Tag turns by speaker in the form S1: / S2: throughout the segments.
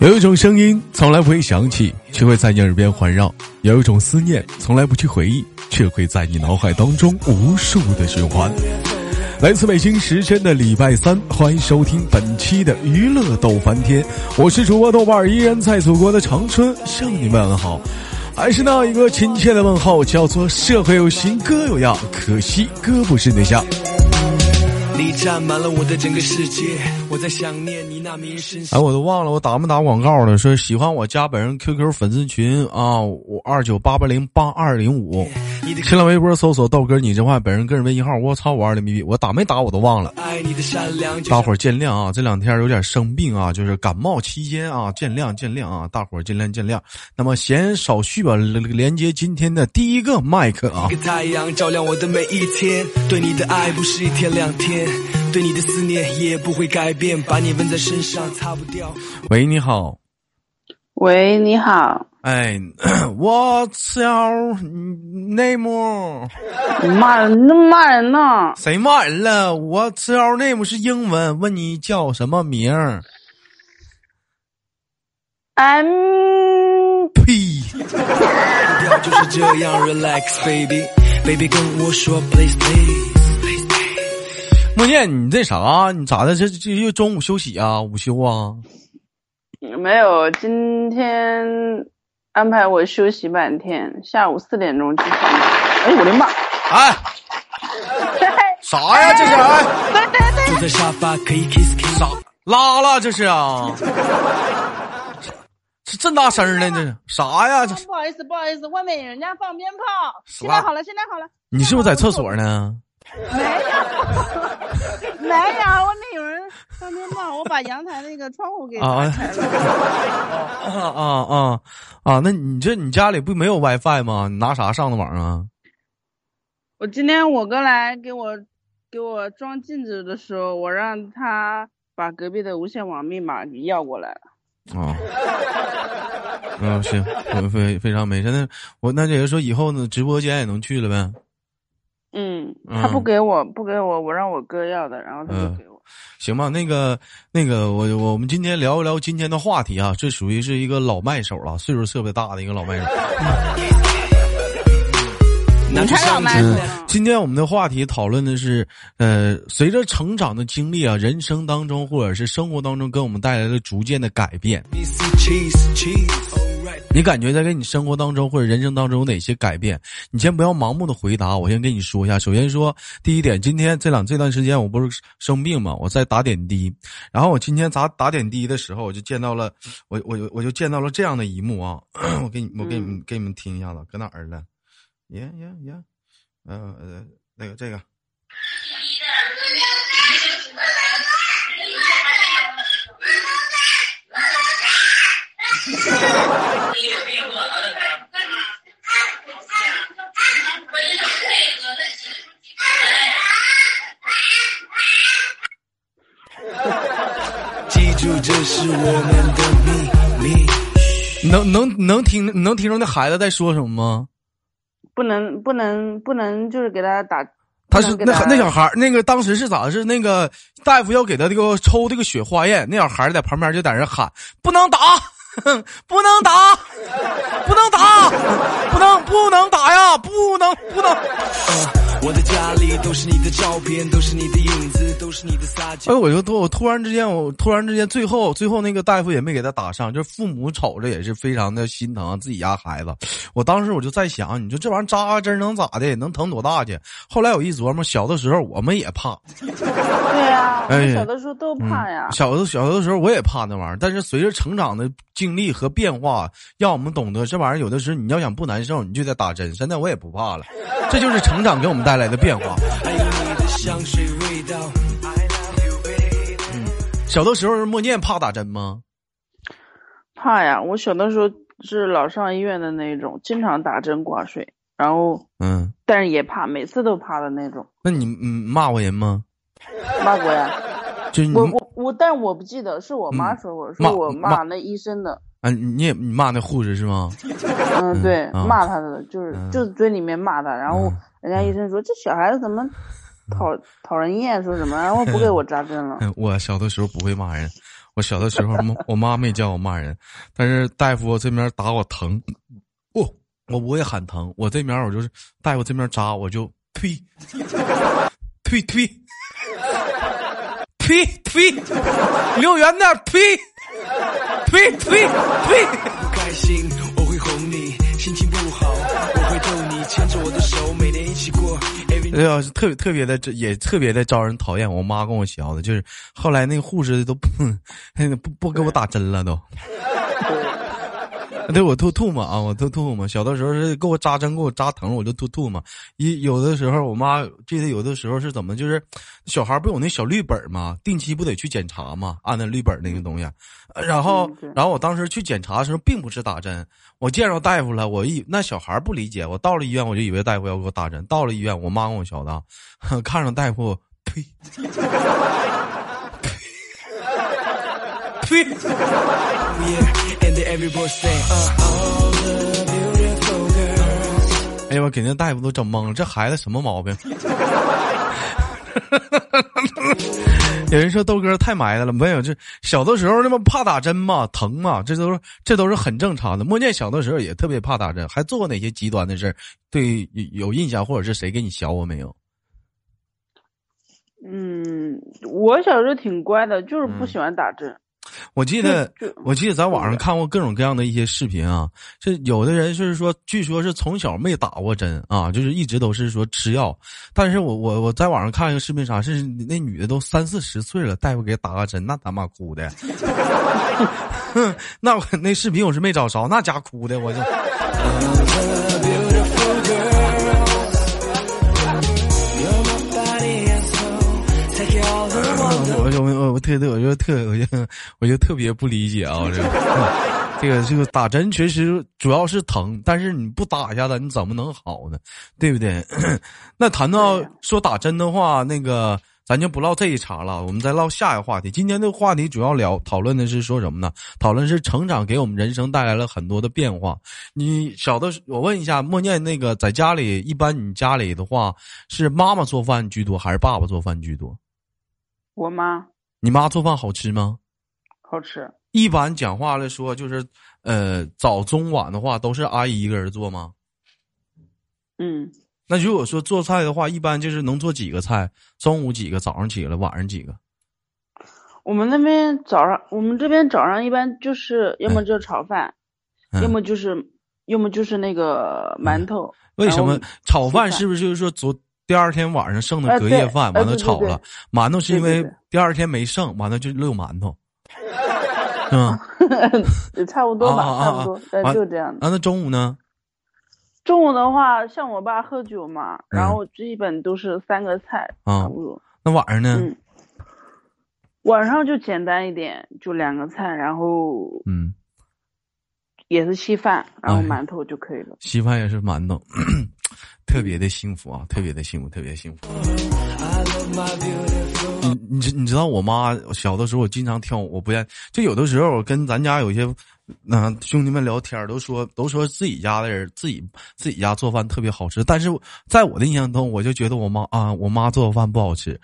S1: 有一种声音从来不会响起，却会在你耳边环绕；有一种思念从来不去回忆，却会在你脑海当中无数的循环。来自北京时间的礼拜三，欢迎收听本期的娱乐逗翻天，我是主播豆瓣，依然在祖国的长春向你问好，还是那一个亲切的问候，叫做社会有型哥有样，可惜哥不是对象。你占满了我的整个世界，我在想念你那迷人身哎，我都忘了我打没打广告了。说喜欢我加本人 QQ 粉丝群啊，五二九八八零八二零五。新浪微博搜索豆哥你这话，本人个人微信号。我操，五二零 B B，我打没打我都忘了。大伙儿见谅啊，这两天有点生病啊，就是感冒期间啊，见谅见谅啊，大伙儿见谅见谅。那么闲少叙吧，连接今天的第一个麦克啊。太阳照亮我的每一天，对你的爱不是一天两天。对你的思念也不会改变，把你纹在身上擦不掉。喂，你好。
S2: 喂，你好。
S1: 哎，我操，name。
S2: 骂人，骂人呢？
S1: 谁骂人了？？What's your，name 是英文，问你叫什么名儿
S2: ？M。
S1: 呸。
S2: 就是这样，relax baby，baby 跟我说，please please。
S1: 梦见你这啥？你咋的？这这又中午休息啊？午休啊？
S2: 没有，今天安排我休息半天，下午四点钟去上班。哎，我的妈！
S1: 哎，啥呀？这是？
S2: 对对对。
S1: 啥？拉了？这是啊？这这大声呢？这是啥呀？这
S2: 不好意思，不好意思，外面人家放鞭炮。现在好了，现在好了。
S1: 你是不是在厕所呢？
S2: 没有，没有，外面有人放鞭炮，我把阳台那个窗户给打开了。啊
S1: 啊啊啊！那你这你家里不没有 WiFi 吗？你拿啥上的网啊？
S2: 我今天我哥来给我给我装镜子的时候，我让他把隔壁的无线网密码给要过来了。哦，
S1: 嗯，行，非非常没事。那我那也就是说，以后呢，直播间也能去了呗。
S2: 嗯，他不给我，不给我，我让我哥要的，然后他就给我。
S1: 行吧，那个，那个，我我们今天聊一聊今天的话题啊，这属于是一个老麦手了，岁数特别大的一个老麦手。
S2: 你才老麦手。
S1: 今天我们的话题讨论的是，呃，随着成长的经历啊，人生当中或者是生活当中给我们带来了逐渐的改变。你感觉在给你生活当中或者人生当中有哪些改变？你先不要盲目的回答，我先跟你说一下。首先说第一点，今天这两这段时间我不是生病嘛，我在打点滴，然后我今天打打点滴的时候，我就见到了 我我我就见到了这样的一幕啊！我给你我给你们给你们听一下子，搁哪儿了？耶耶耶，嗯呃那个这个。能能能听能听着那孩子在说什么吗？
S2: 不能不能不能，就是给他打。
S1: 他是那那小孩那个当时是咋是那个大夫要给他这个抽这个血化验，那小孩在旁边就在那喊：“不能打。”不能打，不能打，不能不能打呀，不能不能。我的家里都是你的照片，都是你的影子，都是你的撒娇。哎，我就突我突然之间，我突然之间，最后最后那个大夫也没给他打上，就是父母瞅着也是非常的心疼自己家孩子。我当时我就在想，你说这玩意儿扎针能咋的？能疼多大去？后来我一琢磨，小的时候我们也怕。
S2: 对呀，哎小的时候都怕呀。
S1: 小的小的时候我也怕那玩意儿，但是随着成长的经历和变化，让我们懂得这玩意儿有的时候你要想不难受，你就得打针。现在我也不怕了，这就是成长给我们带来的变化。嗯，小的时候默念怕打针吗？
S2: 怕呀！我小的时候是老上医院的那种，经常打针挂水，然后嗯，但是也怕，每次都怕的那种。
S1: 那你嗯骂过人吗？
S2: 骂过呀。
S1: 就
S2: 我我我，但我不记得，是我妈说过，说我骂那医生的。
S1: 啊，你也你骂那护士是吗？
S2: 嗯，对，骂他的，就是就是嘴里面骂他，然后人家医生说这小孩子怎么讨讨人厌，说什么然后不给我扎针了。
S1: 我小的时候不会骂人，我小的时候我妈没教我骂人，但是大夫这边打我疼，我我不会喊疼，我这边我就是大夫这边扎我就推推推推推，离我远点推推推推。不开心我会哄你，心情不好我会逗你，牵着我的手每天一起过。哎呀，特别特别的，也特别的招人讨厌。我妈跟我学的，就是后来那个护士都不 不不给我打针了，都。对我吐吐沫啊，我吐吐沫。小的时候是给我扎针，给我扎疼，我就吐吐沫。一有的时候，我妈记得有的时候是怎么，就是小孩不有那小绿本吗，定期不得去检查吗，按那绿本那个东西。然后，然后我当时去检查的时候，并不是打针。我见着大夫了，我一那小孩不理解，我到了医院，我就以为大夫要给我打针。到了医院，我妈跟我小的，看着大夫，呸，呸，呸。哎呀，我给那大夫都整懵了，这孩子什么毛病？有人说豆哥太埋汰了，没有，这小的时候那么怕打针嘛，疼嘛，这都是这都是很正常的。莫念小的时候也特别怕打针，还做过哪些极端的事儿？对，有印象或者是谁给你小我没有？
S2: 嗯，我小时候挺乖的，就是不喜欢打针。
S1: 我记得，我记得在网上看过各种各样的一些视频啊，这有的人就是说，据说是从小没打过针啊，就是一直都是说吃药。但是我我我在网上看一个视频，啥是那女的都三四十岁了，大夫给打个针，那他妈哭的，那我那视频我是没找着，那家哭的我就。我我我特特我就特我就我就特别不理解啊！这个这个这个打针确实主要是疼，但是你不打一下子你怎么能好呢？对不对？那谈到说打针的话，那个咱就不唠这一茬了，我们再唠下一个话题。今天这个话题主要聊讨论的是说什么呢？讨论是成长给我们人生带来了很多的变化。你小的我问一下，默念那个在家里，一般你家里的话是妈妈做饭居多还是爸爸做饭居多？
S2: 我妈，
S1: 你妈做饭好吃吗？
S2: 好吃。
S1: 一般讲话来说，就是呃，早中晚的话都是阿姨一个人做吗？
S2: 嗯。
S1: 那如果说做菜的话，一般就是能做几个菜？中午几个？早上几个？晚上几个？
S2: 我们那边早上，我们这边早上一般就是要么就炒饭，要么就是要么就是那个馒头。
S1: 为什么炒饭是不是就是说昨？第二天晚上剩的隔夜饭，完了炒了馒头，是因为第二天没剩，完了就溜馒头，是 吗？
S2: 差不多吧，差不多，就这样。啊，
S1: 那中午呢？
S2: 中午的话，像我爸喝酒嘛，然后基本都是三个菜，差不多。
S1: 那晚上呢？
S2: 晚上就简单一点，就两个菜，然后嗯，也是稀饭，然后馒头就可以了。
S1: 稀饭也是馒头。特别的幸福啊，特别的幸福，特别幸福。你你知你知道我妈小的时候，我经常挑，我不愿就有的时候跟咱家有些那兄弟们聊天，都说都说自己家的人自己自己家做饭特别好吃，但是在我的印象中，我就觉得我妈啊，我妈做的饭不好吃，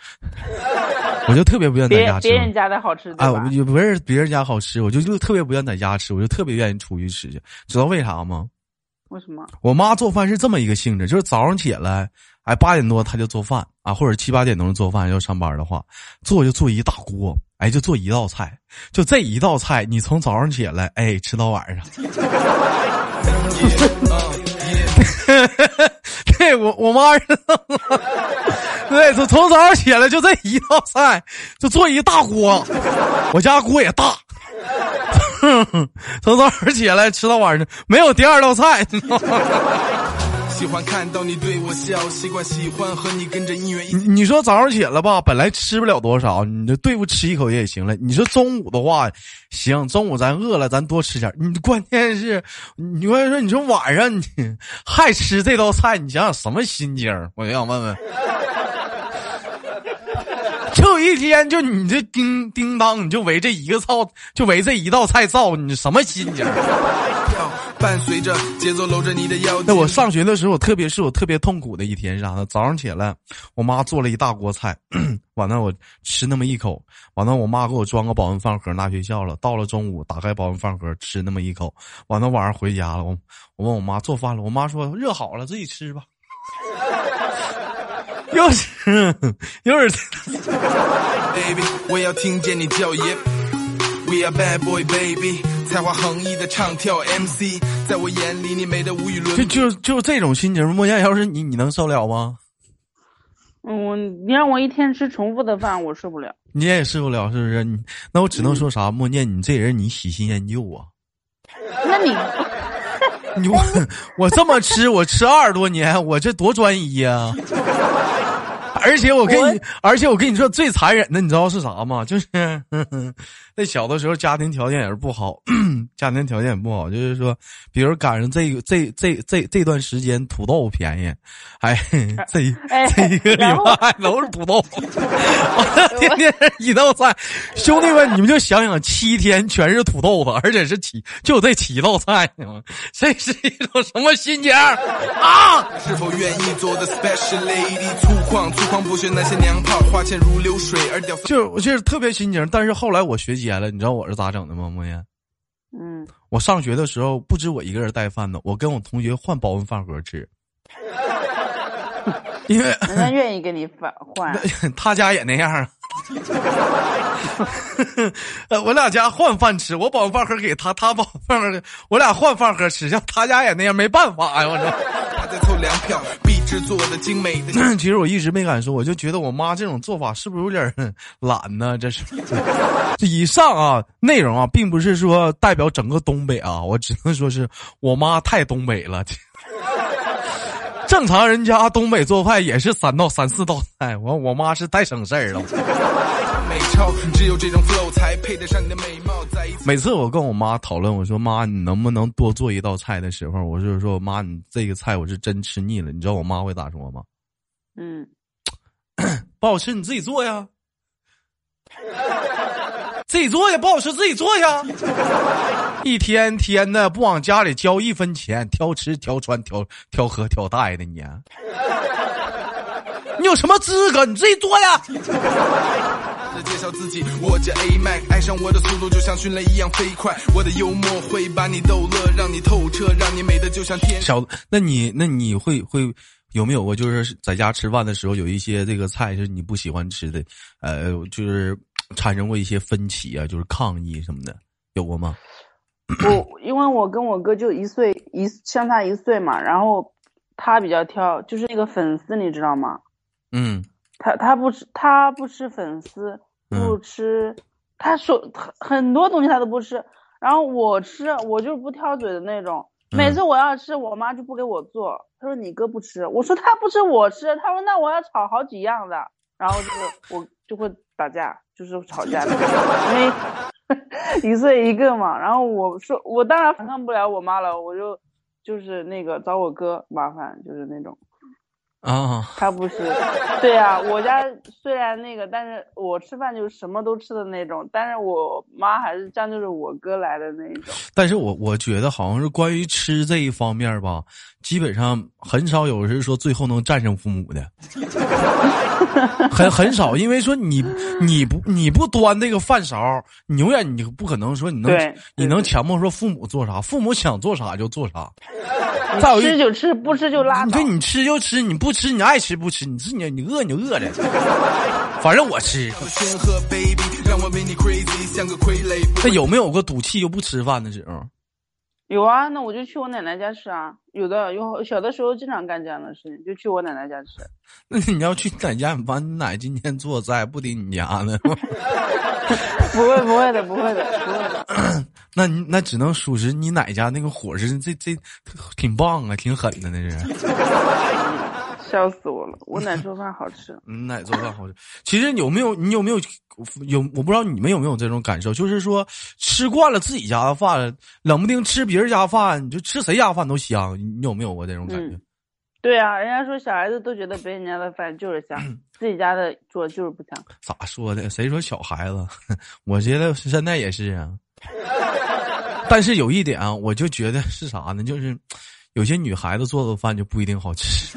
S1: 我就特别不愿意在家吃。
S2: 别人家的好吃啊，
S1: 也不是别人家好吃，我就就特别不愿意在家吃，我就特别愿意出去吃去，知道为啥吗？
S2: 为什么？
S1: 我妈做饭是这么一个性质，就是早上起来，哎，八点多她就做饭啊，或者七八点钟做饭要上班的话，做就做一大锅，哎，就做一道菜，就这一道菜，你从早上起来，哎，吃到晚上。对，我我妈是，对，从从早上起来就这一道菜，就做一大锅，我家锅也大。从早上起来吃到晚上，没有第二道菜。喜欢看到你对我笑，习惯喜欢和你跟着音乐。你你说早上起来吧，本来吃不了多少，你就对付吃一口也行了。你说中午的话，行，中午咱饿了，咱多吃点。你关键是，你关键说，你说晚上你 还吃这道菜，你想想什么心情？我就想问问。就一天，就你这叮叮当，你就围这一个灶，就围这一道菜造，你什么心情？伴随着节奏搂着你的腰。那我上学的时候，特别是我特别痛苦的一天是啥呢？早上起来，我妈做了一大锅菜，完了我吃那么一口，完了我妈给我装个保温饭盒拿学校了。到了中午，打开保温饭盒吃那么一口，完了晚上回家了，我我问我妈做饭了，我妈说热好了自己吃吧。又是又是。baby，我要听见你叫爷。We are bad boy baby，才华横溢的唱跳 MC，在我眼里你美的无与伦比。就就就这种心情，莫言，要是你，你能受了吗？
S2: 嗯，你让我一天吃重复的饭，我受不了。
S1: 你也受不了，是不是？你那我只能说啥？莫念，你这人你喜新厌旧啊。
S2: 那你，
S1: 你我我这么吃，我吃二十多年，我这多专一呀。而且我跟你，而且我跟你说最残忍的，你知道是啥吗？就是 那小的时候家庭条件也是不好，家庭条件也不好，就是说，比如赶上这个这这这这段时间土豆便宜，哎，这这一个 礼拜都是土豆，天天一道菜，兄弟们，你们就想想，七天全是土豆子，而且是七就这七道菜，这是一种什么心情啊？是否愿意做的 special lady？粗犷粗犷。不学那些娘炮，花钱如流水，而掉。就我就是特别心情，但是后来我学尖了，你知道我是咋整的吗？莫言，
S2: 嗯，
S1: 我上学的时候不止我一个人带饭呢，我跟我同学换保温饭盒吃，因为
S2: 人家愿意给你换换，
S1: 他家也那样。呃，我俩家换饭吃，我把饭盒给他，他把饭盒，我俩换饭盒吃，像他家也那样，没办法呀，我说。制作的精美的，其实我一直没敢说，我就觉得我妈这种做法是不是有点懒呢？这是，这以上啊内容啊，并不是说代表整个东北啊，我只能说是我妈太东北了。正常人家东北做饭也是三道三四道菜，我我妈是太省事儿了。每次我跟我妈讨论，我说妈，你能不能多做一道菜的时候，我就说妈，你这个菜我是真吃腻了。你知道我妈会咋说吗？
S2: 嗯，
S1: 不好吃你自己做呀，自己做呀，不好吃自己做呀。一天天的不往家里交一分钱，挑吃挑穿挑挑喝挑带的你，你有什么资格？你自己做呀。介绍自己，我叫 A Mac，爱上我的速度就像迅雷一样飞快，我的幽默会把你逗乐，让你透彻，让你美的就像天。小，那你那你会会有没有过就是在家吃饭的时候有一些这个菜是你不喜欢吃的，呃，就是产生过一些分歧啊，就是抗议什么的，有过吗？
S2: 我因为我跟我哥就一岁一相差一岁嘛，然后他比较挑，就是那个粉丝，你知道吗？
S1: 嗯。
S2: 他他不吃他不吃粉丝。不吃，他说很很多东西他都不吃，然后我吃，我就是不挑嘴的那种。每次我要吃，我妈就不给我做。她说你哥不吃，我说他不吃我吃。他说那我要炒好几样的，然后就是我就会打架，就是吵架，因为 一岁一个嘛。然后我说我当然反抗不了我妈了，我就就是那个找我哥麻烦，就是那种。
S1: 啊，
S2: 他不是，对呀，我家虽然那个，但是我吃饭就是什么都吃的那种，但是我妈还是将就是我哥来的那种。
S1: 但是我我觉得好像是关于吃这一方面吧，基本上很少有人说最后能战胜父母的，很很少，因为说你你不你不端那个饭勺，你永远你不可能说你能你能强迫说父母做啥，父母想做啥就做啥。
S2: 吃就吃，不吃就拉倒。
S1: 对，你吃就吃，你不吃你爱吃不吃，你吃你你饿你就饿着。反正我吃。那有没有过赌气就不吃饭的时候？
S2: 有啊，那我就去我奶奶家吃啊。有的有小的时候经常干这样的事情，就去我奶奶家吃。
S1: 那你要去奶家，你把你奶今天做菜不顶你家呢？
S2: 不会不会的，不会的，不会的。
S1: 那你那只能属实你奶家那个伙食，这这挺棒啊，挺狠的那是。
S2: 笑死我了！我奶 做饭好吃。
S1: 嗯，奶做饭好吃。其实有没有你有没有有？我不知道你们有没有这种感受，就是说吃惯了自己家的饭，冷不丁吃别人家饭，你就吃谁家饭都香。你有没有过这种感觉？
S2: 对啊，人家说小孩子都觉得别人家的饭就是香，自己家的做就是不香。
S1: 咋说的？谁说小孩子？我觉得现在也是啊。但是有一点啊，我就觉得是啥呢？就是有些女孩子做的饭就不一定好吃。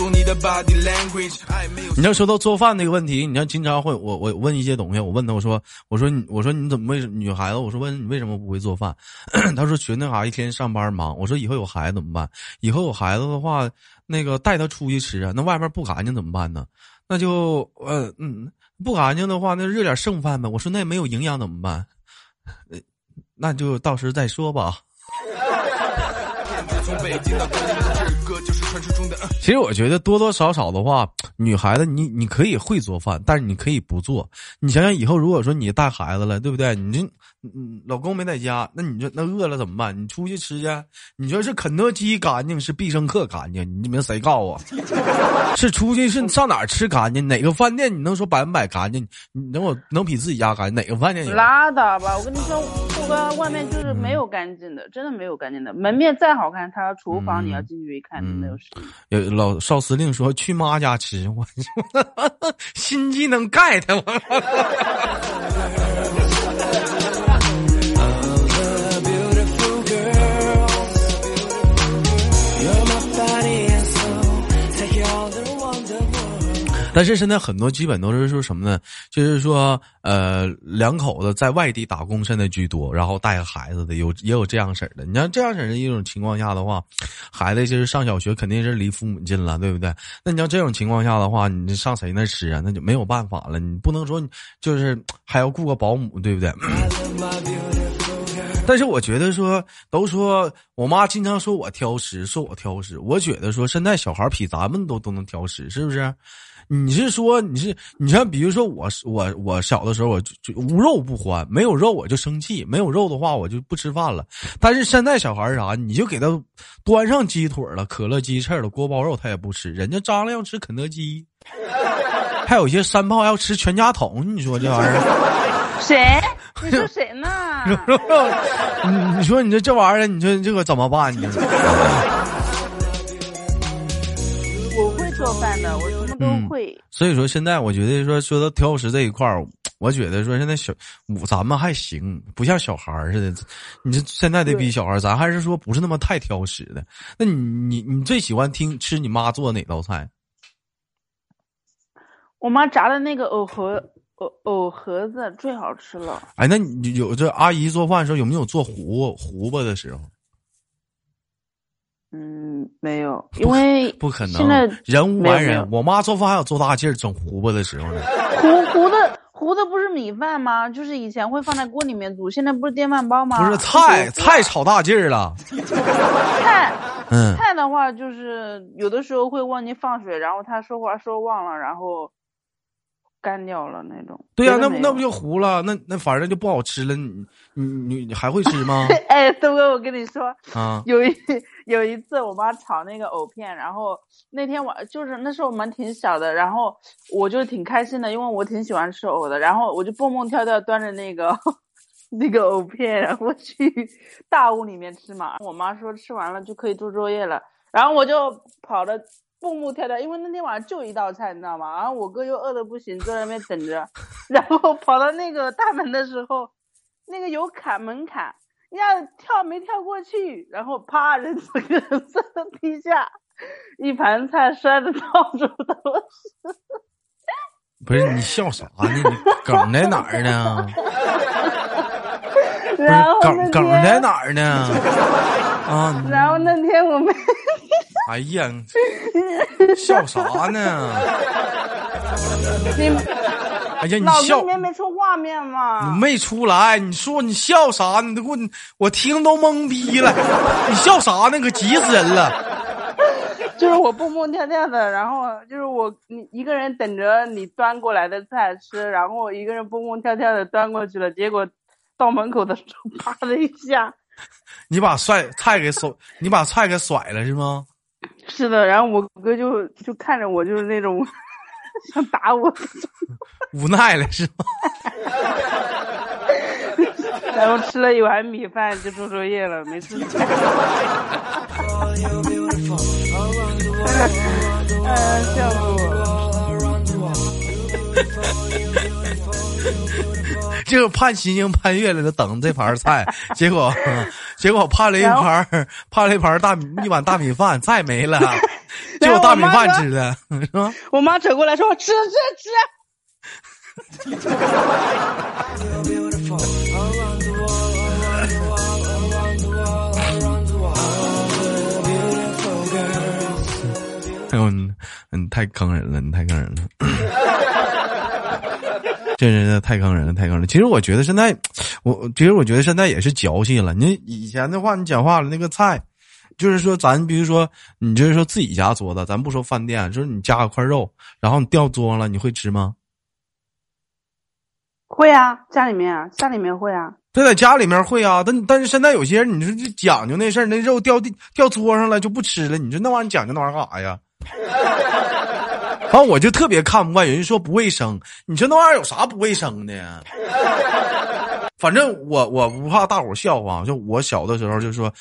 S2: 你
S1: 要说到做饭那个问题，你要经常会我我问一些东西，我问他我说我说你我说你怎么为女孩子我说问你为什么不会做饭？他说学那啥一天上班忙。我说以后有孩子怎么办？以后有孩子的话，那个带他出去吃啊，那外面不干净怎么办呢？那就呃嗯不干净的话，那热点剩饭呗。我说那没有营养怎么办？那就到时再说吧。其实我觉得多多少少的话，女孩子你你可以会做饭，但是你可以不做。你想想以后如果说你带孩子了，对不对？你这。嗯，老公没在家，那你说那饿了怎么办？你出去吃去？你说是肯德基干净，是必胜客干净？你们谁告诉我？是出去是上哪儿吃干净？哪个饭店你能说百分百干净？你能我能比自己家干净？哪个饭店？
S2: 拉倒吧！我跟你说，这个外面就是没有干净的，真的没有干净的。门面再好看，他厨房你要进去一看，没有
S1: 有老少司令说去妈家吃，我 心机能 get 我。但是现在很多基本都是说什么呢？就是说，呃，两口子在外地打工，现在居多，然后带个孩子的有也有这样式的。你像这样式的一种情况下的话，孩子就是上小学，肯定是离父母近了，对不对？那你要这种情况下的话，你上谁那吃啊？那就没有办法了。你不能说就是还要雇个保姆，对不对？但是我觉得说，都说我妈经常说我挑食，说我挑食。我觉得说，现在小孩比咱们都都能挑食，是不是？你是说你是你像比如说我我我小的时候我就就无肉不欢，没有肉我就生气，没有肉的话我就不吃饭了。但是现在小孩啥，你就给他端上鸡腿了、可乐鸡翅了、锅包肉他也不吃，人家张亮要吃肯德基，还有一些山炮要吃全家桶，你说这玩意
S2: 儿？谁？你说谁呢？
S1: 你你说你这这玩意儿，你说这个怎么办呢？
S2: 我会做饭的，我什么。都会，
S1: 所以说现在我觉得说说到挑食这一块儿，我觉得说现在小咱们还行，不像小孩儿似的。你这现在得比小孩儿，咱还是说不是那么太挑食的。那你你你最喜欢听吃你妈做哪道菜？
S2: 我妈炸的那个藕盒藕藕盒子最好吃了。
S1: 哎，那你有这阿姨做饭的时候有没有做糊糊巴的时候？
S2: 嗯，没有，因为
S1: 不可能。
S2: 现在
S1: 人无完人，我妈做饭还有做大劲儿整糊巴的时候呢。
S2: 糊糊的糊的不是米饭吗？就是以前会放在锅里面煮，现在不是电饭煲吗？
S1: 不是菜菜炒大劲儿了。
S2: 菜，嗯，菜的话就是有的时候会忘记放水，然后他说话说忘了，然后。干掉了那种，
S1: 对呀，那那不就糊了？那那反正就不好吃了。你你你你还会吃吗？
S2: 哎，东哥，我跟你说啊，有一有一次我妈炒那个藕片，然后那天晚就是那时候我们挺小的，然后我就挺开心的，因为我挺喜欢吃藕的，然后我就蹦蹦跳跳端着那个 那个藕片，然后去大屋里面吃嘛。我妈说吃完了就可以做作业了，然后我就跑了。蹦蹦跳跳，因为那天晚上就一道菜，你知道吗？然后我哥又饿得不行，坐在那边等着。然后跑到那个大门的时候，那个有坎门槛，要跳没跳过去，然后啪，人整个人摔到地下，一盘菜摔得到处都是。
S1: 不是你笑啥呢？你梗在哪儿呢？
S2: 然后
S1: 梗梗在哪儿呢？啊！
S2: 然后那天我们。
S1: 哎呀，笑啥呢？
S2: 你
S1: 哎呀，你笑
S2: 里面没出画面吗？
S1: 没出来，你说你笑啥？你都给我，我听都懵逼了。你笑啥呢？可急死人了。
S2: 就是我蹦蹦跳跳的，然后就是我你一个人等着你端过来的菜吃，然后我一个人蹦蹦跳跳的端过去了，结果到门口的时候，啪的一下，
S1: 你把帅菜给甩，你把菜给甩了是吗？
S2: 是的，然后我哥就就看着我，就是那种 想打我，
S1: 无奈了是吗？
S2: 然后吃了一碗米饭就做作业了，没事。哎，笑死我！
S1: 就是盼星星盼月亮的等这盘菜，结果结果盼了一盘盼了一盘大米一碗大米饭，菜没了，就有大米饭吃的，是吧？
S2: 我妈扯过来说：“吃吃吃。”
S1: 哎呦，你，太坑人了，你太坑人了，这真的太坑人了，太坑人。其实我觉得现在，我其实我觉得现在也是矫情了。你以前的话，你讲话了那个菜，就是说咱比如说你就是说自己家做的，咱不说饭店，就是你加个块肉，然后你掉桌上了，你会吃吗？
S2: 会啊，家里面啊，家里面会啊。
S1: 这在家里面会啊，但但是现在有些人，你说这讲究那事儿，那肉掉地掉桌上了就不吃了，你说那玩意儿讲究那玩意儿干啥呀？然后我就特别看不惯，有人说不卫生，你说那玩意儿有啥不卫生的？反正我我不怕大伙笑话，就我小的时候就说，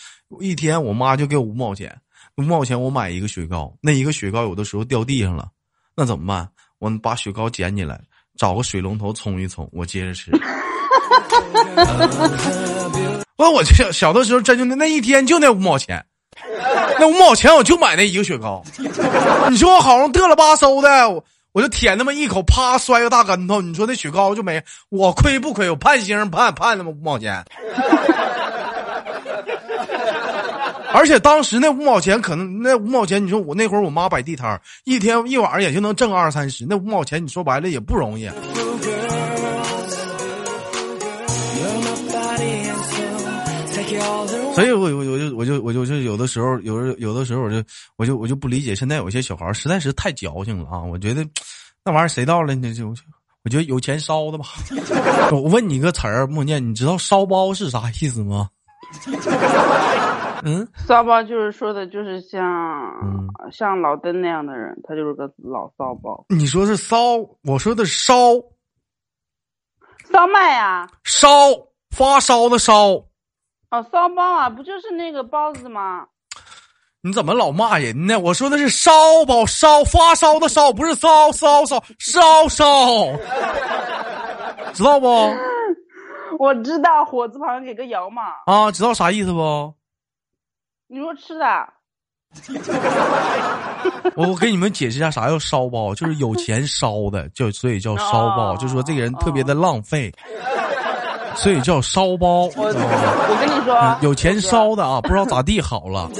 S1: 一天我妈就给我五毛钱，五毛钱我买一个雪糕，那一个雪糕有的时候掉地上了，那怎么办？我把雪糕捡起来，找个水龙头冲一冲，我接着吃。完，我小小的时候真就那那一天就那五毛钱。那五毛钱我就买那一个雪糕，你说我好像嘚了吧嗖的，我我就舔那么一口，啪摔个大跟头，你说那雪糕就没，我亏不亏？我盼星盼盼那么五毛钱，而且当时那五毛钱可能那五毛钱，你说我那会儿我妈摆地摊儿一天一晚上也就能挣二三十，那五毛钱你说白了也不容易。所以，我我我就我就我就就有的时候，有有的时候，我就我就我就不理解，现在有些小孩实在是太矫情了啊！我觉得那玩意儿谁到了那就，我觉得有钱烧的吧。我问你个词儿，莫念，你知道烧包是啥意思吗？嗯，
S2: 骚包就是说的，就是像像老登那样的人，他就是个老骚包。
S1: 你说是骚，我说的烧，
S2: 烧麦呀，
S1: 烧发烧的烧。
S2: 哦，骚包啊，不就是那个包子吗？
S1: 你怎么老骂人呢？我说的是烧包，烧发烧的烧，不是骚骚骚烧烧，知道不？
S2: 我知道，火字旁给个摇嘛。
S1: 啊，知道啥意思不？
S2: 你说吃的。
S1: 我我给你们解释一下啥叫烧包，就是有钱烧的，就所以叫烧包，就说这个人特别的浪费。所以叫烧包。
S2: 我我跟你说，
S1: 有钱烧的啊，不知道咋地好了。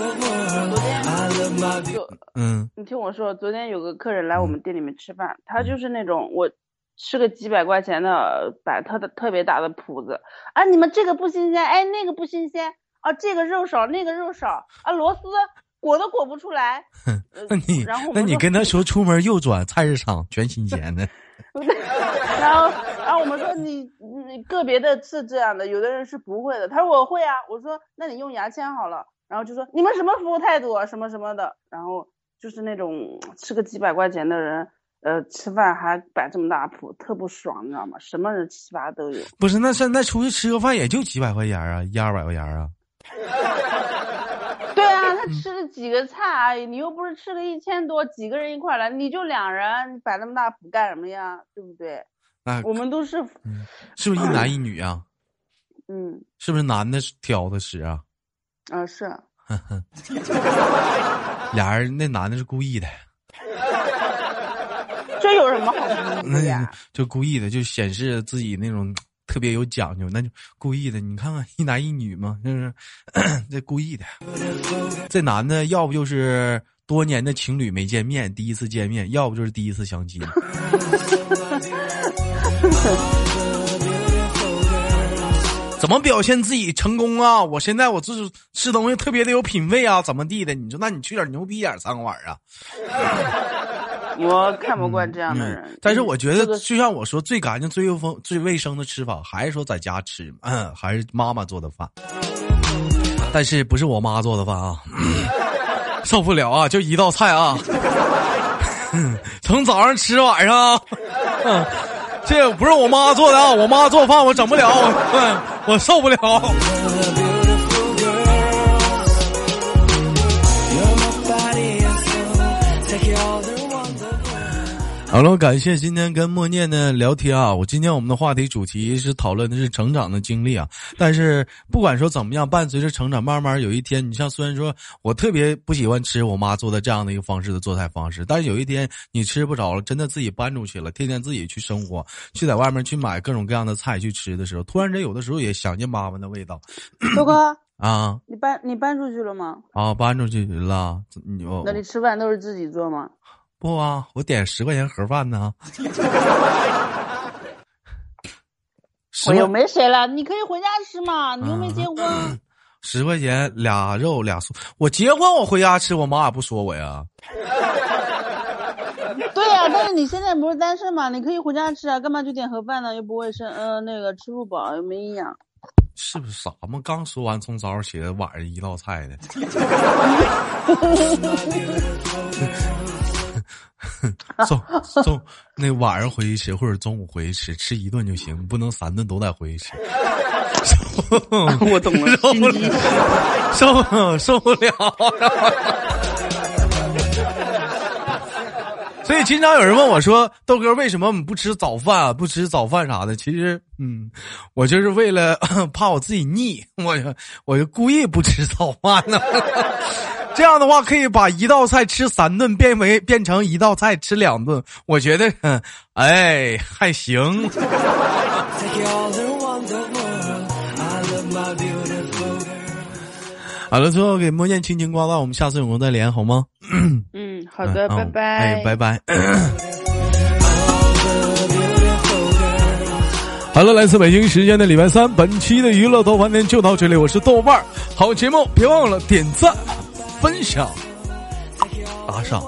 S2: 就嗯，你听我说，昨天有个客人来我们店里面吃饭，他就是那种我吃个几百块钱的摆特的特别大的谱子啊，你们这个不新鲜，哎，那个不新鲜啊，这个肉少，那个肉少啊，螺丝裹都裹不出来。
S1: 那你那你跟他说出门右转菜市场全新鲜的。
S2: 然后，然后我们说你你个别的是这样的，有的人是不会的。他说我会啊，我说那你用牙签好了。然后就说你们什么服务态度啊，什么什么的。然后就是那种吃个几百块钱的人，呃，吃饭还摆这么大谱，特不爽，你知道吗？什么人七八都有。
S1: 不是，那现在出去吃个饭也就几百块钱啊，一二百块钱啊。
S2: 对啊，他吃了几个菜而已，你又不是吃了一千多，几个人一块来，你就两人，你摆那么大谱干什么呀？对不对？
S1: 那
S2: 我们都是，
S1: 是不是一男一女啊？
S2: 嗯，
S1: 是不是男的挑的食啊？
S2: 啊，是。
S1: 俩人那男的是故意的。
S2: 这有什么好故意
S1: 的？就故意的，就显示自己那种。特别有讲究，那就故意的。你看看一男一女嘛，是不是？这故意的。这男的要不就是多年的情侣没见面，第一次见面；要不就是第一次相亲。怎么表现自己成功啊？我现在我这是吃东西特别的有品位啊，怎么地的？你说，那你去点牛逼点餐馆啊？
S2: 我看不惯这样的人，
S1: 但是我觉得，就像我说，最干净、最卫风、最卫生的吃法，还是说在家吃，嗯，还是妈妈做的饭。但是不是我妈做的饭啊，受不了啊！就一道菜啊，从早上吃晚上，这不是我妈做的啊，我妈做饭我整不了，我我受不了。好了，感谢今天跟默念的聊天啊！我今天我们的话题主题是讨论的是成长的经历啊。但是不管说怎么样，伴随着成长，慢慢有一天，你像虽然说我特别不喜欢吃我妈做的这样的一个方式的做菜方式，但是有一天你吃不着了，真的自己搬出去了，天天自己去生活，去在外面去买各种各样的菜去吃的时候，突然间有的时候也想念妈妈的味道。
S2: 豆哥
S1: 啊，
S2: 你搬你搬出去了吗？
S1: 啊，搬出去了。你
S2: 那你吃饭都是自己做吗？
S1: 不啊，我点十块钱盒饭呢。
S2: 我又没谁了，你可以回家吃嘛，你又没结婚。
S1: 十块钱俩肉俩素，我结婚我回家吃，我妈也不说我呀。
S2: 对呀，但是你现在不是单身嘛，你可以回家吃啊，干嘛就点盒饭呢？又不卫生，呃，那个吃不饱又没营养。
S1: 是不是傻嘛？刚说完从早上起来晚上一道菜的。中中那晚上回去吃，或者中午回去吃，吃一顿就行，不能三顿都得回去吃。
S2: 我懂了，
S1: 受不了，受受不了。所以经常有人问我说：“豆哥，为什么不吃早饭啊？不吃早饭啥的？”其实，嗯，我就是为了 怕我自己腻，我我就故意不吃早饭呢。这样的话，可以把一道菜吃三顿变为变成一道菜吃两顿，我觉得，哎，还行。好了，最后给莫念轻轻挂断，我们下次有空再连，好吗？
S2: 嗯，好的，拜拜。
S1: 哎，拜拜。好了，来自北京时间的礼拜三，本期的娱乐豆瓣天就到这里，我是豆瓣儿，好节目别忘了点赞。分享，打赏。